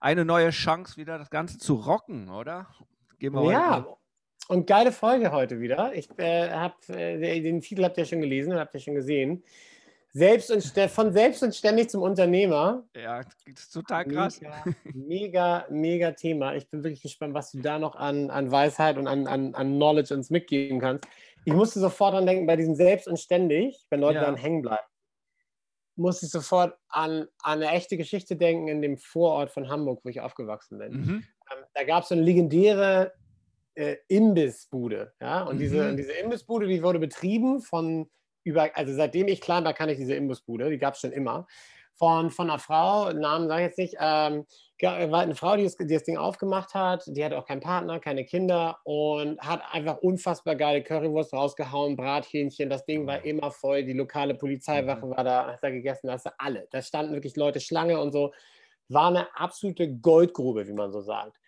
Eine neue Chance, wieder das Ganze zu rocken, oder? Gehen wir ja, heute. und geile Folge heute wieder. Ich äh, habe äh, den Titel habt ihr schon gelesen, habt ihr schon gesehen. Selbst und, von selbst und ständig zum Unternehmer. Ja, das ist total krass. Mega, mega, mega Thema. Ich bin wirklich gespannt, was du da noch an, an Weisheit und an, an, an Knowledge uns mitgeben kannst. Ich musste sofort dran denken, bei diesem Selbst und Ständig, wenn Leute ja. dann hängen bleiben, musste ich sofort an, an, eine echte Geschichte denken in dem Vorort von Hamburg, wo ich aufgewachsen bin. Mhm. Ähm, da gab es so eine legendäre äh, Imbissbude. Ja? Und mhm. diese, diese Imbissbude, die wurde betrieben von über, also seitdem ich klein war, kann ich diese Imbissbude, die gab es schon immer von, von einer Frau, Namen sage ich jetzt nicht, ähm, war eine Frau, die das, die das, Ding aufgemacht hat, die hatte auch keinen Partner, keine Kinder und hat einfach unfassbar geile Currywurst rausgehauen, Brathähnchen, das Ding war immer voll, die lokale Polizeiwache mhm. war da, hat da gegessen, das alle. Da standen wirklich Leute Schlange und so. War eine absolute Goldgrube, wie man so sagt.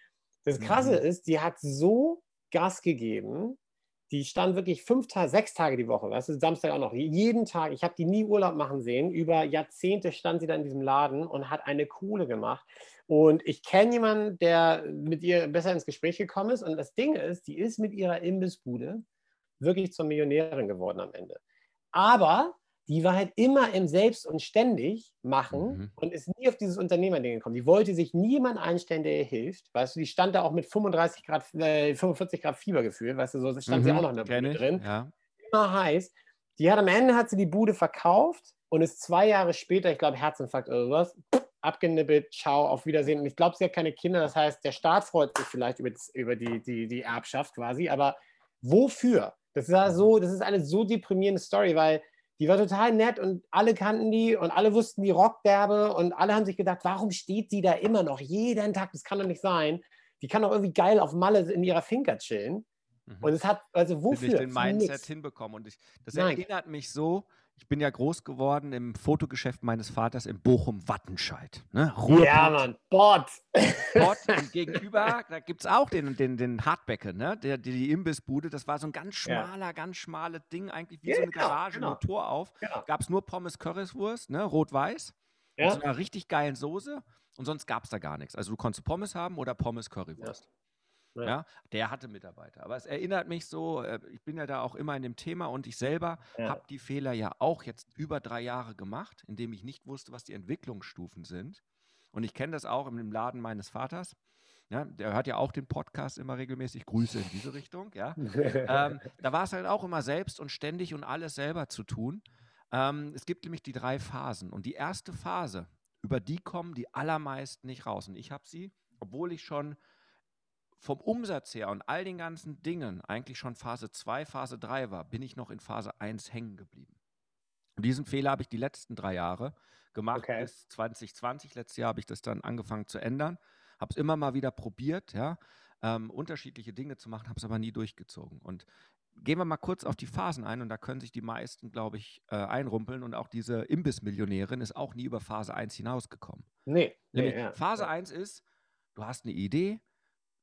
Das Krasse mhm. ist, die hat so Gas gegeben, die stand wirklich fünf Tage, sechs Tage die Woche, weißt du, Samstag auch noch, jeden Tag. Ich habe die nie Urlaub machen sehen. Über Jahrzehnte stand sie da in diesem Laden und hat eine Kohle gemacht. Und ich kenne jemanden, der mit ihr besser ins Gespräch gekommen ist. Und das Ding ist, die ist mit ihrer Imbissbude wirklich zur Millionärin geworden am Ende. Aber die war halt immer im Selbst und Ständig machen mhm. und ist nie auf dieses Unternehmerding gekommen. Die wollte sich niemand einstellen, der ihr hilft. Weißt du, die stand da auch mit 35 Grad, äh, 45 Grad Fieber gefühlt, weißt du, so stand mhm. sie auch noch in der Bude drin. Ja. Immer heiß. Die hat am Ende hat sie die Bude verkauft und ist zwei Jahre später, ich glaube Herzinfarkt oder sowas, abgenippelt, ciao, auf Wiedersehen. Und ich glaube, sie hat keine Kinder, das heißt, der Staat freut sich vielleicht über, das, über die, die, die Erbschaft quasi, aber wofür? Das ist, so, das ist eine so deprimierende Story, weil die war total nett und alle kannten die und alle wussten die Rockderbe und alle haben sich gedacht, warum steht sie da immer noch jeden Tag? Das kann doch nicht sein. Die kann doch irgendwie geil auf Malle in ihrer Finker chillen. Mhm. Und es hat, also wofür? Ich den Mindset hinbekommen. Und ich, das Nein. erinnert mich so, ich bin ja groß geworden im Fotogeschäft meines Vaters in Bochum-Wattenscheid. Ne? Ja, Mann, Bot. Bot und gegenüber, da gibt es auch den, den, den Hardbecke, ne? Der, die, die Imbissbude. Das war so ein ganz schmaler, ja. ganz schmales Ding, eigentlich wie ja, so eine genau, Garage, genau. Motor auf. Genau. Gab es nur Pommes Currywurst, ne? rot-weiß. Ja. Mit so einer richtig geilen Soße. Und sonst gab es da gar nichts. Also du konntest Pommes haben oder Pommes Currywurst. Ja. Ja. ja. der hatte Mitarbeiter. Aber es erinnert mich so, äh, ich bin ja da auch immer in dem Thema und ich selber ja. habe die Fehler ja auch jetzt über drei Jahre gemacht, indem ich nicht wusste, was die Entwicklungsstufen sind. Und ich kenne das auch im Laden meines Vaters. Ja, der hört ja auch den Podcast immer regelmäßig. Grüße in diese Richtung. Ja. ähm, da war es halt auch immer selbst und ständig und alles selber zu tun. Ähm, es gibt nämlich die drei Phasen. Und die erste Phase, über die kommen die allermeisten nicht raus. Und ich habe sie, obwohl ich schon vom Umsatz her und all den ganzen Dingen eigentlich schon Phase 2, Phase 3 war, bin ich noch in Phase 1 hängen geblieben. Und diesen Fehler habe ich die letzten drei Jahre gemacht okay. bis 2020. Letztes Jahr habe ich das dann angefangen zu ändern. Habe es immer mal wieder probiert, ja, ähm, unterschiedliche Dinge zu machen, habe es aber nie durchgezogen. Und gehen wir mal kurz auf die Phasen ein und da können sich die meisten, glaube ich, äh, einrumpeln. Und auch diese Imbissmillionärin ist auch nie über Phase 1 hinausgekommen. Nee. nee ja. Phase 1 ist, du hast eine Idee,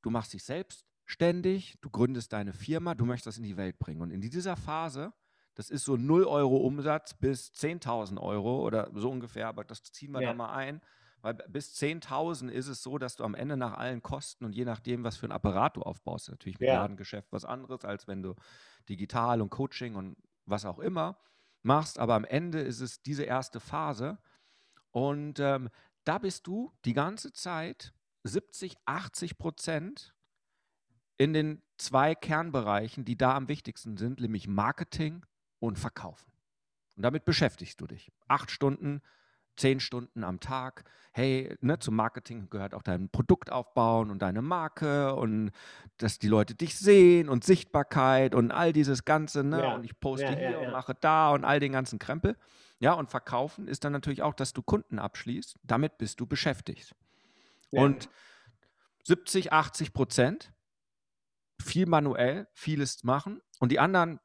du machst dich selbstständig, du gründest deine Firma, du möchtest das in die Welt bringen. Und in dieser Phase, das ist so 0 Euro Umsatz bis 10.000 Euro oder so ungefähr, aber das ziehen wir ja. da mal ein. Weil bis 10.000 ist es so, dass du am Ende nach allen Kosten und je nachdem, was für ein Apparat du aufbaust, natürlich mit ja. Ladengeschäft was anderes, als wenn du digital und Coaching und was auch immer machst. Aber am Ende ist es diese erste Phase. Und ähm, da bist du die ganze Zeit 70, 80 Prozent in den zwei Kernbereichen, die da am wichtigsten sind, nämlich Marketing und Verkaufen. Und damit beschäftigst du dich. Acht Stunden, zehn Stunden am Tag. Hey, ne, zum Marketing gehört auch dein Produkt aufbauen und deine Marke und dass die Leute dich sehen und Sichtbarkeit und all dieses Ganze. Ne? Ja. Und ich poste ja, hier ja, und mache da und all den ganzen Krempel. Ja, und verkaufen ist dann natürlich auch, dass du Kunden abschließt. Damit bist du beschäftigt. Und 70, 80 Prozent viel manuell, vieles machen. Und die anderen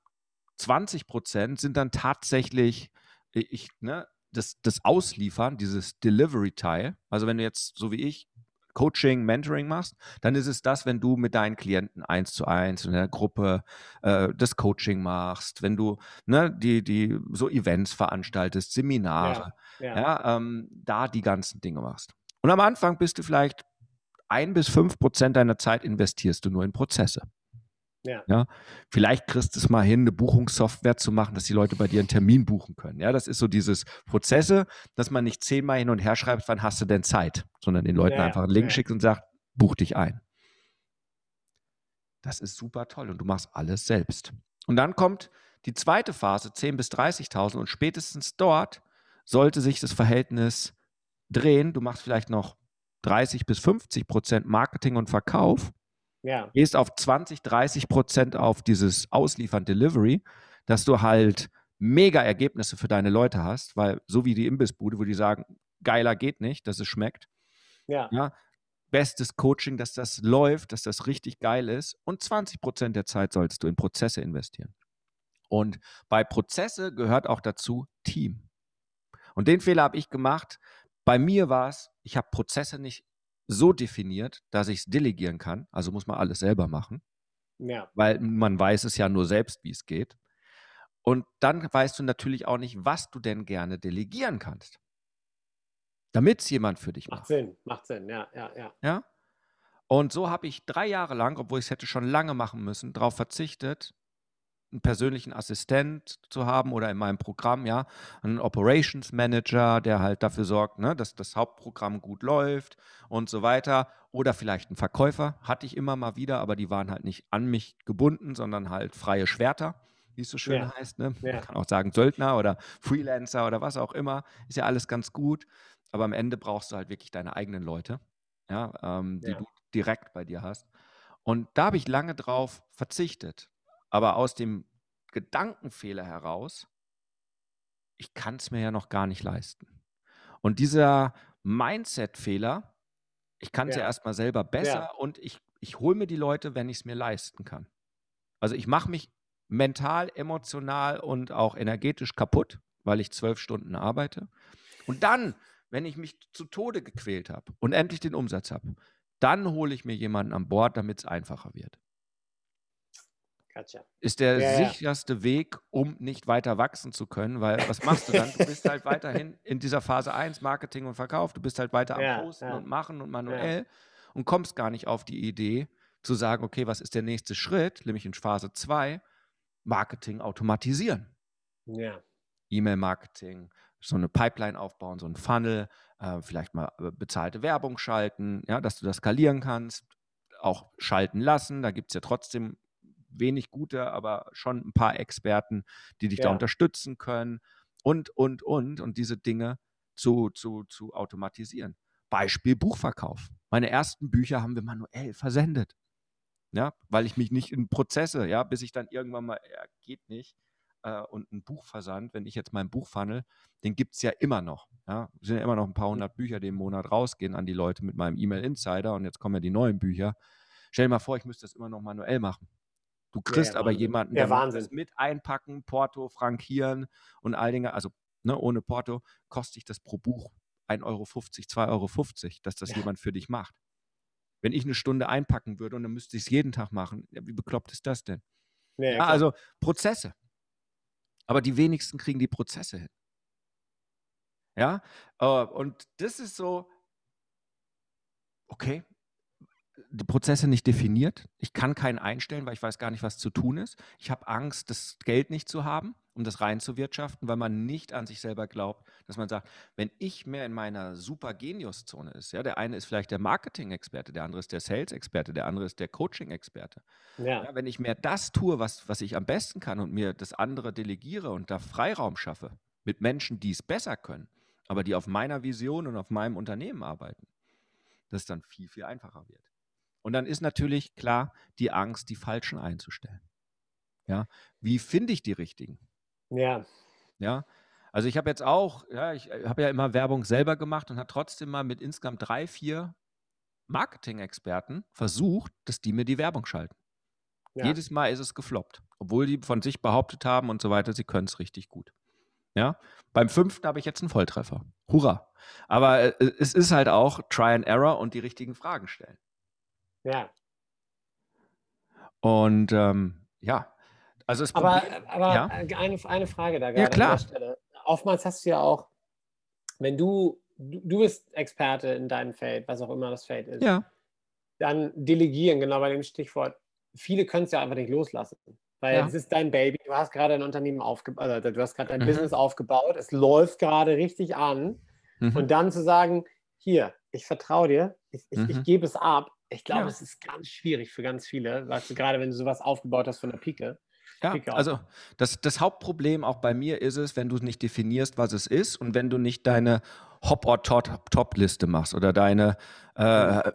20 Prozent sind dann tatsächlich, ich, ne, das, das Ausliefern, dieses Delivery-Teil. Also wenn du jetzt, so wie ich, Coaching, Mentoring machst, dann ist es das, wenn du mit deinen Klienten eins zu eins in der Gruppe äh, das Coaching machst, wenn du ne, die, die so Events veranstaltest, Seminare, ja, ja. ja ähm, da die ganzen Dinge machst. Und am Anfang bist du vielleicht ein bis fünf Prozent deiner Zeit investierst du nur in Prozesse. Ja. ja. Vielleicht kriegst du es mal hin, eine Buchungssoftware zu machen, dass die Leute bei dir einen Termin buchen können. Ja, das ist so dieses Prozesse, dass man nicht zehnmal hin und her schreibt, wann hast du denn Zeit, sondern den Leuten ja, einfach einen Link ja. schickt und sagt, buch dich ein. Das ist super toll und du machst alles selbst. Und dann kommt die zweite Phase, 10.000 bis 30.000 und spätestens dort sollte sich das Verhältnis drehen. Du machst vielleicht noch 30 bis 50 Prozent Marketing und Verkauf, ja. gehst auf 20, 30 Prozent auf dieses Ausliefern Delivery, dass du halt mega Ergebnisse für deine Leute hast, weil so wie die Imbissbude, wo die sagen, geiler geht nicht, dass es schmeckt. Ja. ja. Bestes Coaching, dass das läuft, dass das richtig geil ist. Und 20 Prozent der Zeit solltest du in Prozesse investieren. Und bei Prozesse gehört auch dazu Team. Und den Fehler habe ich gemacht, bei mir war es, ich habe Prozesse nicht so definiert, dass ich es delegieren kann. Also muss man alles selber machen. Ja. Weil man weiß es ja nur selbst, wie es geht. Und dann weißt du natürlich auch nicht, was du denn gerne delegieren kannst. Damit es jemand für dich macht. Macht Sinn, macht Sinn, ja, ja, ja. Ja. Und so habe ich drei Jahre lang, obwohl ich es hätte schon lange machen müssen, darauf verzichtet, einen persönlichen Assistent zu haben oder in meinem Programm, ja, einen Operations Manager, der halt dafür sorgt, ne, dass das Hauptprogramm gut läuft und so weiter. Oder vielleicht einen Verkäufer, hatte ich immer mal wieder, aber die waren halt nicht an mich gebunden, sondern halt freie Schwerter, wie es so schön ja. heißt. Ne? Ja. Man kann auch sagen Söldner oder Freelancer oder was auch immer. Ist ja alles ganz gut. Aber am Ende brauchst du halt wirklich deine eigenen Leute, ja, ähm, die ja. du direkt bei dir hast. Und da habe ich lange drauf verzichtet aber aus dem Gedankenfehler heraus, ich kann es mir ja noch gar nicht leisten. Und dieser Mindset-Fehler, ich kann es ja. ja erstmal selber besser ja. und ich, ich hole mir die Leute, wenn ich es mir leisten kann. Also ich mache mich mental, emotional und auch energetisch kaputt, weil ich zwölf Stunden arbeite. Und dann, wenn ich mich zu Tode gequält habe und endlich den Umsatz habe, dann hole ich mir jemanden an Bord, damit es einfacher wird. Gotcha. Ist der ja, sicherste ja. Weg, um nicht weiter wachsen zu können, weil was machst du dann? Du bist halt weiterhin in dieser Phase 1, Marketing und Verkauf, du bist halt weiter am ja, Posten und Machen und manuell und kommst gar nicht auf die Idee zu sagen, okay, was ist der nächste Schritt, nämlich in Phase 2, Marketing automatisieren. Ja. E-Mail-Marketing, so eine Pipeline aufbauen, so ein Funnel, äh, vielleicht mal äh, bezahlte Werbung schalten, ja, dass du das skalieren kannst, auch schalten lassen. Da gibt es ja trotzdem wenig gute, aber schon ein paar Experten, die dich ja. da unterstützen können und, und, und, und diese Dinge zu, zu, zu automatisieren. Beispiel Buchverkauf. Meine ersten Bücher haben wir manuell versendet. Ja, weil ich mich nicht in Prozesse, ja, bis ich dann irgendwann mal, ja, geht nicht. Äh, und ein Buchversand, wenn ich jetzt meinen Buchfunnel, den gibt es ja immer noch. Ja, es sind ja immer noch ein paar hundert Bücher, die im Monat rausgehen an die Leute mit meinem E-Mail-Insider und jetzt kommen ja die neuen Bücher. Stell dir mal vor, ich müsste das immer noch manuell machen. Du kriegst ja, aber Wahnsinn. jemanden, der ja, das mit einpacken, Porto, frankieren und all Dinge. Also ne, ohne Porto kostet dich das pro Buch 1,50 Euro, 2,50 Euro, dass das ja. jemand für dich macht. Wenn ich eine Stunde einpacken würde und dann müsste ich es jeden Tag machen, ja, wie bekloppt ist das denn? Ja, also Prozesse. Aber die wenigsten kriegen die Prozesse hin. Ja, äh, und das ist so, okay, die Prozesse nicht definiert. Ich kann keinen einstellen, weil ich weiß gar nicht, was zu tun ist. Ich habe Angst, das Geld nicht zu haben, um das reinzuwirtschaften, weil man nicht an sich selber glaubt, dass man sagt, wenn ich mehr in meiner super Genius-Zone ist, ja, der eine ist vielleicht der Marketing-Experte, der andere ist der Sales-Experte, der andere ist der Coaching-Experte. Ja. ja. wenn ich mehr das tue, was, was ich am besten kann und mir das andere delegiere und da Freiraum schaffe mit Menschen, die es besser können, aber die auf meiner Vision und auf meinem Unternehmen arbeiten, dass es dann viel, viel einfacher wird. Und dann ist natürlich klar die Angst, die Falschen einzustellen. Ja, wie finde ich die richtigen? Ja. Ja, also ich habe jetzt auch, ja, ich äh, habe ja immer Werbung selber gemacht und habe trotzdem mal mit insgesamt drei, vier Marketing-Experten versucht, dass die mir die Werbung schalten. Ja. Jedes Mal ist es gefloppt, obwohl die von sich behauptet haben und so weiter, sie können es richtig gut. Ja, beim fünften habe ich jetzt einen Volltreffer. Hurra! Aber äh, es ist halt auch Try and Error und die richtigen Fragen stellen. Ja. Und ähm, ja, also es Aber, aber ja? eine, eine Frage da gerade ja, klar. an der Stelle. Oftmals hast du ja auch, wenn du, du, du bist Experte in deinem Feld, was auch immer das Feld ist, ja. dann delegieren, genau bei dem Stichwort. Viele können es ja einfach nicht loslassen. Weil ja. es ist dein Baby, du hast gerade ein Unternehmen aufgebaut, also du hast gerade dein mhm. Business aufgebaut, es läuft gerade richtig an. Mhm. Und dann zu sagen, hier, ich vertraue dir, ich, ich, mhm. ich gebe es ab, ich glaube, ja. es ist ganz schwierig für ganz viele, weißt du, gerade wenn du sowas aufgebaut hast von der Pike. Ja, also das, das Hauptproblem auch bei mir ist es, wenn du nicht definierst, was es ist und wenn du nicht deine Hop-or-Top-Liste machst oder deine äh,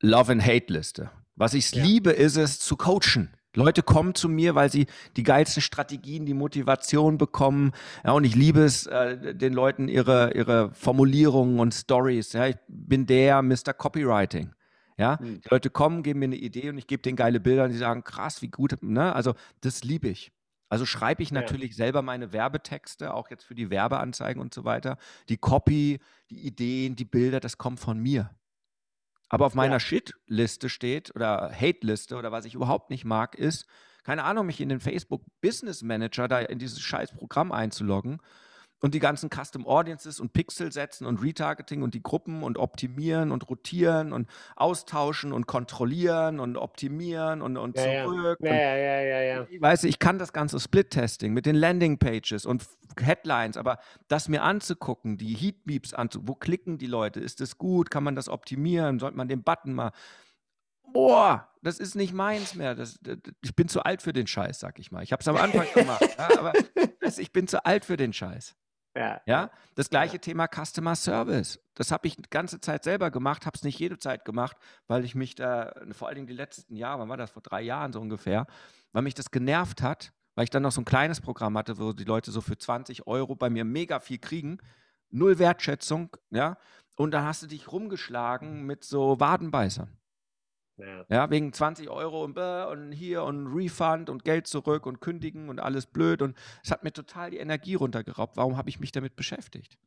Love-and-Hate-Liste. Was ich ja. liebe, ist es zu coachen. Leute kommen zu mir, weil sie die geilsten Strategien, die Motivation bekommen. Ja, und ich liebe es, äh, den Leuten ihre, ihre Formulierungen und Stories. Ja, ich bin der Mr. Copywriting. Ja, mhm. die Leute kommen, geben mir eine Idee und ich gebe denen geile Bilder und die sagen, krass, wie gut, ne? Also, das liebe ich. Also schreibe ich natürlich ja. selber meine Werbetexte, auch jetzt für die Werbeanzeigen und so weiter. Die Copy, die Ideen, die Bilder, das kommt von mir. Aber auf meiner ja. Shit-Liste steht oder Hate-Liste oder was ich überhaupt nicht mag, ist, keine Ahnung, mich in den Facebook Business Manager da in dieses scheiß Programm einzuloggen und die ganzen Custom Audiences und Pixel setzen und Retargeting und die Gruppen und optimieren und rotieren und austauschen und kontrollieren und optimieren und, und ja, zurück. Ja, ja, ja, ja, ja. Ich weiß, ich kann das ganze Split-Testing mit den Landing-Pages und Headlines, aber das mir anzugucken, die Heatbeeps anzugucken, wo klicken die Leute, ist das gut, kann man das optimieren, sollte man den Button mal boah, das ist nicht meins mehr. Das, das, ich bin zu alt für den Scheiß, sag ich mal. Ich habe es am Anfang gemacht, ja, aber das, ich bin zu alt für den Scheiß. Ja. ja? Das gleiche ja. Thema Customer Service. Das habe ich die ganze Zeit selber gemacht, habe es nicht jede Zeit gemacht, weil ich mich da, vor allen Dingen die letzten Jahre, wann war das, vor drei Jahren so ungefähr, weil mich das genervt hat, weil ich dann noch so ein kleines Programm hatte, wo die Leute so für 20 Euro bei mir mega viel kriegen, null Wertschätzung, ja, und dann hast du dich rumgeschlagen mit so Wadenbeißern. Ja. ja. wegen 20 Euro und, und hier und Refund und Geld zurück und kündigen und alles blöd. Und es hat mir total die Energie runtergeraubt. Warum habe ich mich damit beschäftigt?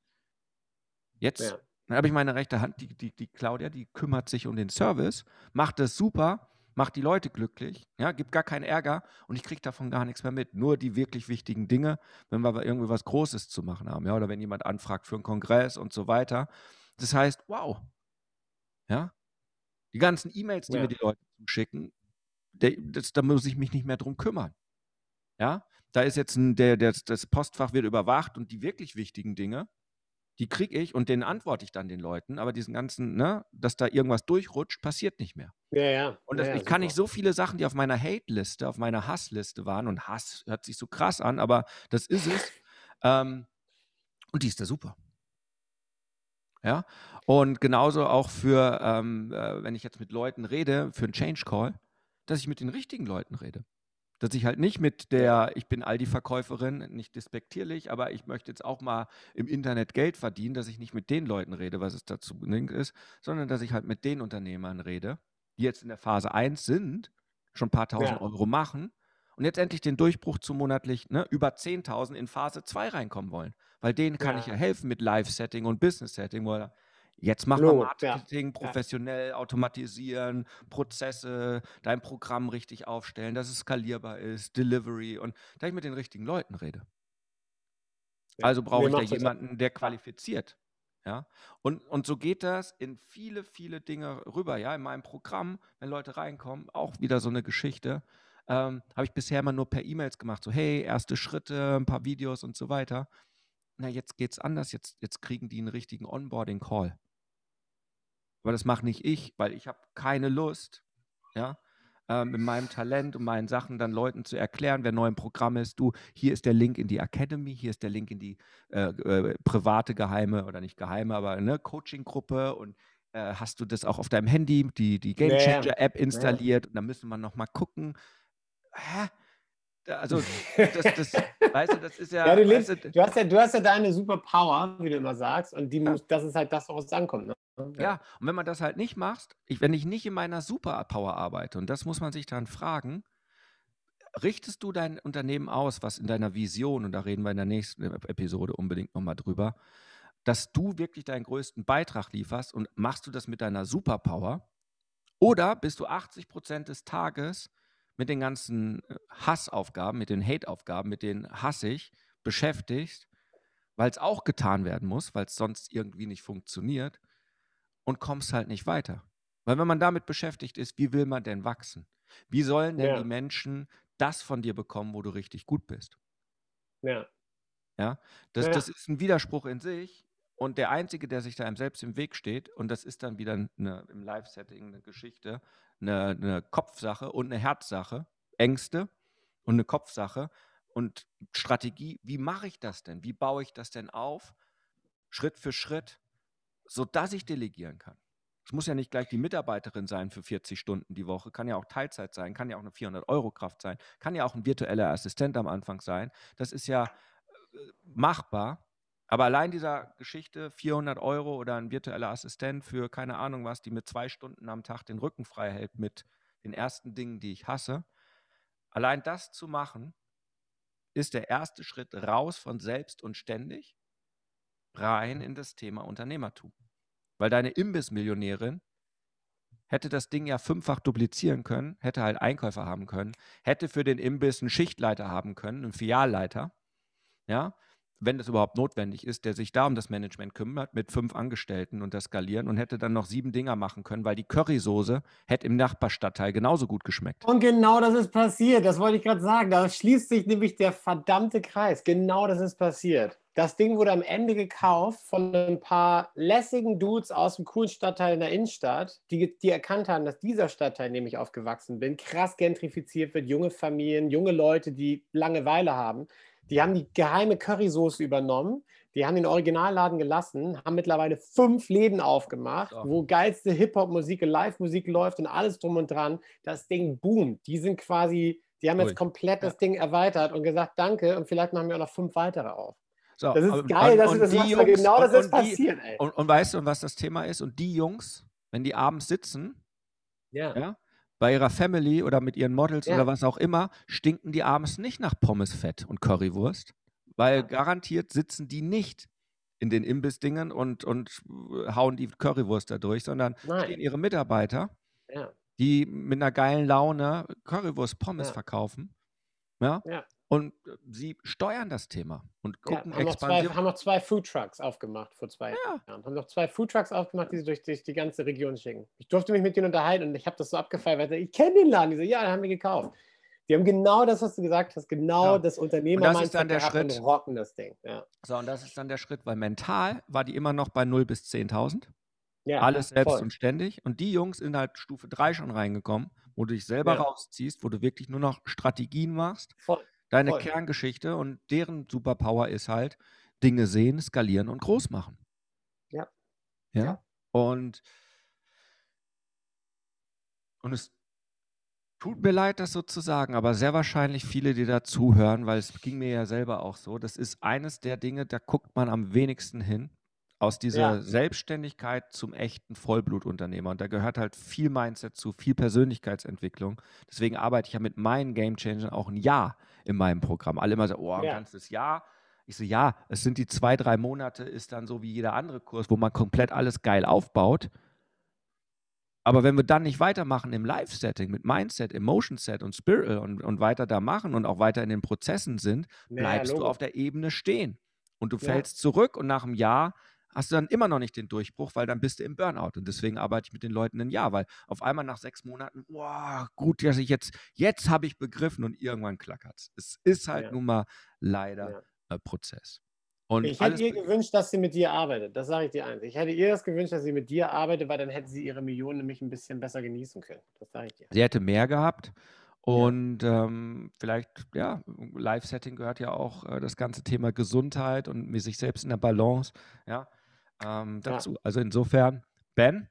Jetzt ja. habe ich meine rechte Hand, die, die, die Claudia, die kümmert sich um den Service, macht das super, macht die Leute glücklich, ja, gibt gar keinen Ärger und ich kriege davon gar nichts mehr mit. Nur die wirklich wichtigen Dinge, wenn wir irgendwie was Großes zu machen haben, ja, oder wenn jemand anfragt für einen Kongress und so weiter. Das heißt, wow, ja, die ganzen E-Mails, die ja. mir die Leute zuschicken, da muss ich mich nicht mehr drum kümmern. Ja, da ist jetzt ein, der, der, das Postfach wird überwacht und die wirklich wichtigen Dinge, die kriege ich und denen antworte ich dann den Leuten, aber diesen ganzen, ne, dass da irgendwas durchrutscht, passiert nicht mehr. Ja, ja. Und das, ja, ich kann nicht so viele Sachen, die auf meiner Hate-Liste, auf meiner Hassliste waren, und Hass hört sich so krass an, aber das ist es. Ähm, und die ist da super. Ja, und genauso auch für, ähm, äh, wenn ich jetzt mit Leuten rede, für einen Change Call, dass ich mit den richtigen Leuten rede. Dass ich halt nicht mit der, ich bin Aldi-Verkäuferin, nicht despektierlich, aber ich möchte jetzt auch mal im Internet Geld verdienen, dass ich nicht mit den Leuten rede, was es dazu ist, sondern dass ich halt mit den Unternehmern rede, die jetzt in der Phase 1 sind, schon ein paar tausend ja. Euro machen und jetzt endlich den Durchbruch zu monatlich ne, über 10.000 in Phase 2 reinkommen wollen. Weil denen kann ja. ich ja helfen mit Live-Setting und Business-Setting, Jetzt machen wir Marketing ja. professionell, automatisieren, Prozesse, dein Programm richtig aufstellen, dass es skalierbar ist, Delivery und da ich mit den richtigen Leuten rede. Also brauche ich da jemanden, der qualifiziert Ja, und, und so geht das in viele, viele Dinge rüber. Ja, in meinem Programm, wenn Leute reinkommen, auch wieder so eine Geschichte. Ähm, Habe ich bisher immer nur per E-Mails gemacht, so hey, erste Schritte, ein paar Videos und so weiter. Na, jetzt geht es anders, jetzt, jetzt kriegen die einen richtigen Onboarding-Call. Aber das mache nicht ich, weil ich habe keine Lust, ja, äh, mit meinem Talent und meinen Sachen dann Leuten zu erklären, wer neu im Programm ist. Du, hier ist der Link in die Academy, hier ist der Link in die äh, äh, private geheime oder nicht geheime, aber eine Coaching-Gruppe und äh, hast du das auch auf deinem Handy, die, die Game Changer App installiert ja. und da müssen wir nochmal gucken. Hä? Also, das, das, weißt du, das ist ja. ja, du, lebst, du, du, hast ja du hast ja deine Superpower, wie du immer sagst, und die ja. muss, das ist halt das, woraus es ankommt. Ne? Ja. ja, und wenn man das halt nicht macht, ich, wenn ich nicht in meiner Superpower arbeite, und das muss man sich dann fragen, richtest du dein Unternehmen aus, was in deiner Vision, und da reden wir in der nächsten Episode unbedingt nochmal drüber, dass du wirklich deinen größten Beitrag lieferst und machst du das mit deiner Superpower? Oder bist du 80 Prozent des Tages mit den ganzen äh, Hassaufgaben, mit den Hate-Aufgaben, mit denen hassig beschäftigt, weil es auch getan werden muss, weil es sonst irgendwie nicht funktioniert und kommst halt nicht weiter. Weil wenn man damit beschäftigt ist, wie will man denn wachsen? Wie sollen denn ja. die Menschen das von dir bekommen, wo du richtig gut bist? Ja. Ja, das, ja. das ist ein Widerspruch in sich. Und der Einzige, der sich da einem selbst im Weg steht, und das ist dann wieder eine, im Live-Setting eine Geschichte, eine, eine Kopfsache und eine Herzsache, Ängste und eine Kopfsache und Strategie, wie mache ich das denn? Wie baue ich das denn auf? Schritt für Schritt, sodass ich delegieren kann. Es muss ja nicht gleich die Mitarbeiterin sein für 40 Stunden die Woche, kann ja auch Teilzeit sein, kann ja auch eine 400-Euro-Kraft sein, kann ja auch ein virtueller Assistent am Anfang sein. Das ist ja äh, machbar. Aber allein dieser Geschichte, 400 Euro oder ein virtueller Assistent für keine Ahnung was, die mit zwei Stunden am Tag den Rücken frei hält mit den ersten Dingen, die ich hasse, allein das zu machen, ist der erste Schritt raus von selbst und ständig rein in das Thema Unternehmertum. Weil deine Imbissmillionärin hätte das Ding ja fünffach duplizieren können, hätte halt Einkäufer haben können, hätte für den Imbiss einen Schichtleiter haben können, einen Filialleiter, ja, wenn das überhaupt notwendig ist, der sich da um das Management kümmert, mit fünf Angestellten und das Skalieren und hätte dann noch sieben Dinger machen können, weil die Currysoße hätte im Nachbarstadtteil genauso gut geschmeckt. Und genau das ist passiert, das wollte ich gerade sagen. Da schließt sich nämlich der verdammte Kreis. Genau das ist passiert. Das Ding wurde am Ende gekauft von ein paar lässigen Dudes aus dem coolen Stadtteil in der Innenstadt, die, die erkannt haben, dass dieser Stadtteil, in dem ich aufgewachsen bin, krass gentrifiziert wird. Junge Familien, junge Leute, die Langeweile haben die haben die geheime Currysoße übernommen, die haben den Originalladen gelassen, haben mittlerweile fünf Läden aufgemacht, ja. wo geilste Hip-Hop-Musik, Live-Musik läuft und alles drum und dran. Das Ding boomt. Die sind quasi, die haben jetzt komplett das Ding erweitert und gesagt, danke und vielleicht machen wir auch noch fünf weitere auf. So, das ist geil, dass das Jungs, genau das ist passiert. Ey. Und, und weißt du, was das Thema ist? Und die Jungs, wenn die abends sitzen, ja. ja bei ihrer Family oder mit ihren Models ja. oder was auch immer, stinken die abends nicht nach Pommesfett und Currywurst, weil ja. garantiert sitzen die nicht in den Imbissdingen und, und äh, hauen die Currywurst da durch, sondern Nein. stehen ihre Mitarbeiter, ja. die mit einer geilen Laune Currywurst Pommes verkaufen. Ja? Und äh, sie steuern das Thema und gucken ja, haben, noch zwei, haben noch zwei Food Trucks aufgemacht vor zwei ja. Jahren. Haben noch zwei Food Trucks aufgemacht, die sie durch, durch die ganze Region schicken. Ich durfte mich mit denen unterhalten und ich habe das so abgefeiert, weil ich kenne den Laden. Die so, ja, den haben wir gekauft. Die haben genau das, was du gesagt hast, genau ja. das Unternehmer und das ist dann der Schritt. und rocken das Ding. Ja. So, und das ist dann der Schritt, weil mental war die immer noch bei 0 bis 10.000. Ja, Alles selbst voll. und ständig. Und die Jungs sind halt Stufe 3 schon reingekommen, wo du dich selber rausziehst, wo du wirklich nur noch Strategien machst. Voll deine Voll. Kerngeschichte und deren Superpower ist halt Dinge sehen, skalieren und groß machen. Ja. Ja. ja. Und, und es tut mir leid, das so zu sagen, aber sehr wahrscheinlich viele, die da zuhören, weil es ging mir ja selber auch so, das ist eines der Dinge, da guckt man am wenigsten hin aus dieser ja. Selbstständigkeit zum echten Vollblutunternehmer. Und da gehört halt viel Mindset zu, viel Persönlichkeitsentwicklung. Deswegen arbeite ich ja mit meinen Game Changern auch ein Jahr in meinem Programm. Alle immer so, oh, ein ja. ganzes Jahr. Ich so, ja, es sind die zwei, drei Monate, ist dann so wie jeder andere Kurs, wo man komplett alles geil aufbaut. Aber wenn wir dann nicht weitermachen im Live-Setting mit Mindset, Emotion-Set und Spirit und, und weiter da machen und auch weiter in den Prozessen sind, bleibst ja, du auf der Ebene stehen. Und du fällst zurück und nach einem Jahr hast du dann immer noch nicht den Durchbruch, weil dann bist du im Burnout. Und deswegen arbeite ich mit den Leuten ein Jahr, weil auf einmal nach sechs Monaten, wow, gut, dass ich jetzt, jetzt habe ich begriffen und irgendwann klackert es. Es ist halt ja. nun mal leider ja. ein Prozess. Und ich hätte ihr gewünscht, dass sie mit dir arbeitet. Das sage ich dir eins. Ich hätte ihr das gewünscht, dass sie mit dir arbeitet, weil dann hätte sie ihre Millionen nämlich ein bisschen besser genießen können. Das sage ich dir. Sie hätte mehr gehabt. Und ja. ähm, vielleicht, ja, Live-Setting gehört ja auch äh, das ganze Thema Gesundheit und mir sich selbst in der Balance, ja, ähm, dazu. Ja. Also insofern, Ben,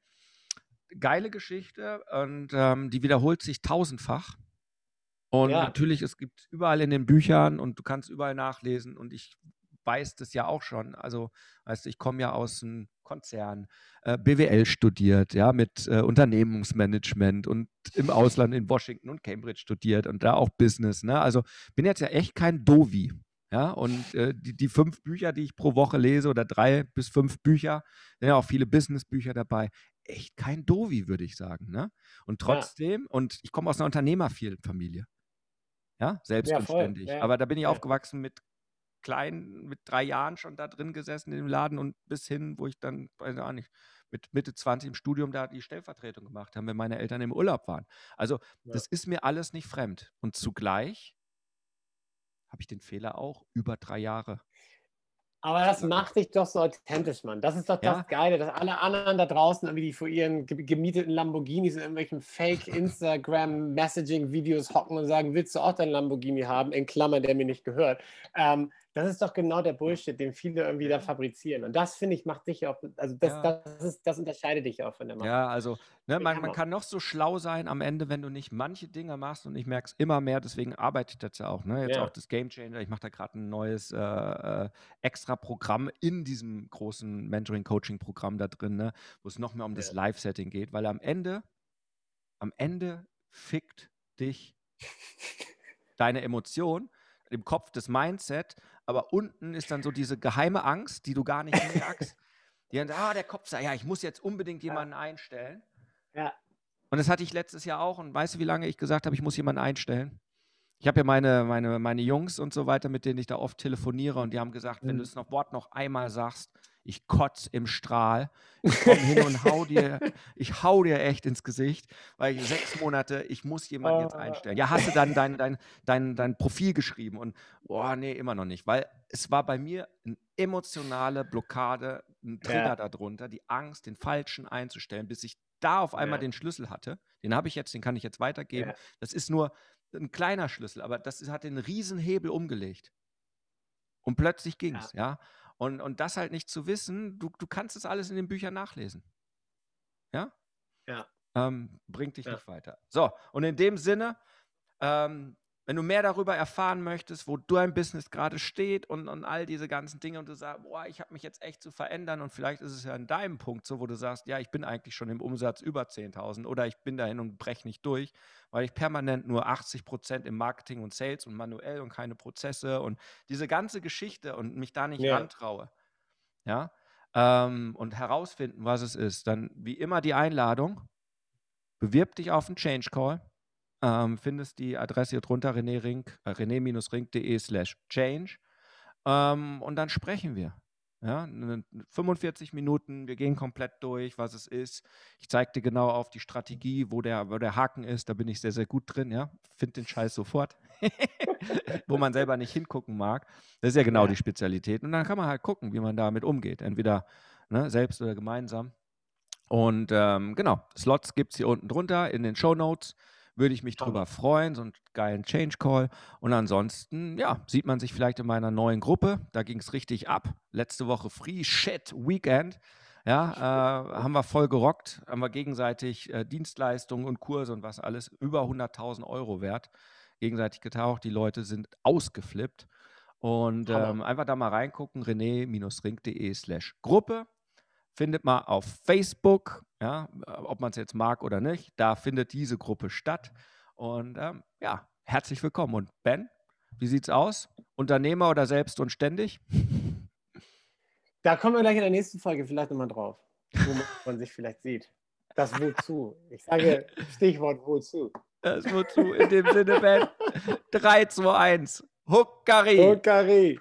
geile Geschichte und ähm, die wiederholt sich tausendfach. Und ja. natürlich, es gibt überall in den Büchern und du kannst überall nachlesen und ich weiß das ja auch schon. Also, weißt du, ich komme ja aus einem Konzern, äh, BWL studiert, ja, mit äh, Unternehmensmanagement und im Ausland in Washington und Cambridge studiert und da auch Business. Ne? Also bin jetzt ja echt kein Dovi. Ja, und äh, die, die fünf Bücher, die ich pro Woche lese, oder drei bis fünf Bücher, sind ja auch viele Businessbücher dabei. Echt kein Dovi, würde ich sagen. Ne? Und trotzdem, ja. und ich komme aus einer Unternehmerfamilie. Ja, selbstständig. Ja, Aber da bin ich ja. aufgewachsen mit klein, mit drei Jahren schon da drin gesessen in dem Laden und bis hin, wo ich dann, weiß ich auch nicht, mit Mitte 20 im Studium da die Stellvertretung gemacht habe, wenn meine Eltern im Urlaub waren. Also ja. das ist mir alles nicht fremd. Und zugleich habe ich den Fehler auch über drei Jahre aber das macht dich doch so authentisch, Mann. Das ist doch das Geile, dass alle anderen da draußen irgendwie die vor ihren gemieteten Lamborghinis in irgendwelchen Fake-Instagram-Messaging-Videos hocken und sagen, willst du auch dein Lamborghini haben? In Klammern, der mir nicht gehört. Ähm, das ist doch genau der Bullshit, den viele irgendwie da fabrizieren. Und das, finde ich, macht dich auch, also das, ja. das, ist, das unterscheidet dich auch von der Macht. Ja, also ne, man, man, kann noch so schlau sein am Ende, wenn du nicht manche Dinge machst und ich merke es immer mehr, deswegen arbeite ich das ja auch. Ne? Jetzt ja. auch das Game Changer, ich mache da gerade ein neues äh, äh, extra Programm in diesem großen Mentoring-Coaching-Programm da drin, ne? wo es noch mehr um ja. das Live-Setting geht, weil am Ende, am Ende fickt dich deine Emotion im Kopf das Mindset, aber unten ist dann so diese geheime Angst, die du gar nicht merkst. die dann, ah, der Kopf sagt, ja, ich muss jetzt unbedingt jemanden ja. einstellen. Ja. Und das hatte ich letztes Jahr auch. Und weißt du, wie lange ich gesagt habe, ich muss jemanden einstellen? Ich habe ja meine, meine, meine Jungs und so weiter, mit denen ich da oft telefoniere, und die haben gesagt, mhm. wenn du das noch Wort noch einmal sagst, ich kotz im Strahl. Ich komme hin und hau dir, ich hau dir echt ins Gesicht, weil ich sechs Monate, ich muss jemanden jetzt ah. einstellen. Ja, hast du dann dein, dein, dein, dein Profil geschrieben und boah, nee, immer noch nicht, weil es war bei mir eine emotionale Blockade, ein Trigger ja. darunter, die Angst, den Falschen einzustellen, bis ich da auf einmal ja. den Schlüssel hatte. Den habe ich jetzt, den kann ich jetzt weitergeben. Ja. Das ist nur ein kleiner Schlüssel, aber das hat den Riesenhebel umgelegt. Und plötzlich ging es, ja. Und, und das halt nicht zu wissen, du, du kannst es alles in den Büchern nachlesen. Ja? Ja. Ähm, bringt dich ja. nicht weiter. So, und in dem Sinne, ähm, wenn du mehr darüber erfahren möchtest, wo dein Business gerade steht und, und all diese ganzen Dinge und du sagst, boah, ich habe mich jetzt echt zu verändern und vielleicht ist es ja in deinem Punkt so, wo du sagst, ja, ich bin eigentlich schon im Umsatz über 10.000 oder ich bin dahin und breche nicht durch, weil ich permanent nur 80 Prozent im Marketing und Sales und manuell und keine Prozesse und diese ganze Geschichte und mich da nicht ja. rantraue, ja, ähm, und herausfinden, was es ist, dann wie immer die Einladung, bewirb dich auf einen Change Call ähm, findest die Adresse hier drunter, rené-ring, äh, rené-ring.de slash change. Ähm, und dann sprechen wir. Ja, 45 Minuten, wir gehen komplett durch, was es ist. Ich zeige dir genau auf die Strategie, wo der, wo der Haken ist. Da bin ich sehr, sehr gut drin. Ja, finde den Scheiß sofort, wo man selber nicht hingucken mag. Das ist ja genau ja. die Spezialität. Und dann kann man halt gucken, wie man damit umgeht. Entweder ne, selbst oder gemeinsam. Und ähm, genau, Slots gibt es hier unten drunter in den Show Notes würde ich mich drüber freuen, so einen geilen Change Call. Und ansonsten, ja, sieht man sich vielleicht in meiner neuen Gruppe. Da ging es richtig ab. Letzte Woche Free Shit Weekend. Ja, äh, haben wir voll gerockt, haben wir gegenseitig äh, Dienstleistungen und Kurse und was alles über 100.000 Euro wert gegenseitig getaucht. Die Leute sind ausgeflippt. Und ähm, einfach da mal reingucken, rené-ring.de slash Gruppe findet man auf Facebook, ja, ob man es jetzt mag oder nicht. Da findet diese Gruppe statt. Und ähm, ja, herzlich willkommen. Und Ben, wie sieht's aus? Unternehmer oder selbst und ständig? Da kommen wir gleich in der nächsten Folge vielleicht nochmal drauf, wo man sich vielleicht sieht. Das Wozu. Ich sage Stichwort Wozu. Das Wozu. In dem Sinne, Ben. 3, 2, 1. Huckari. Huckari.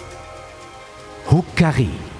Huckari.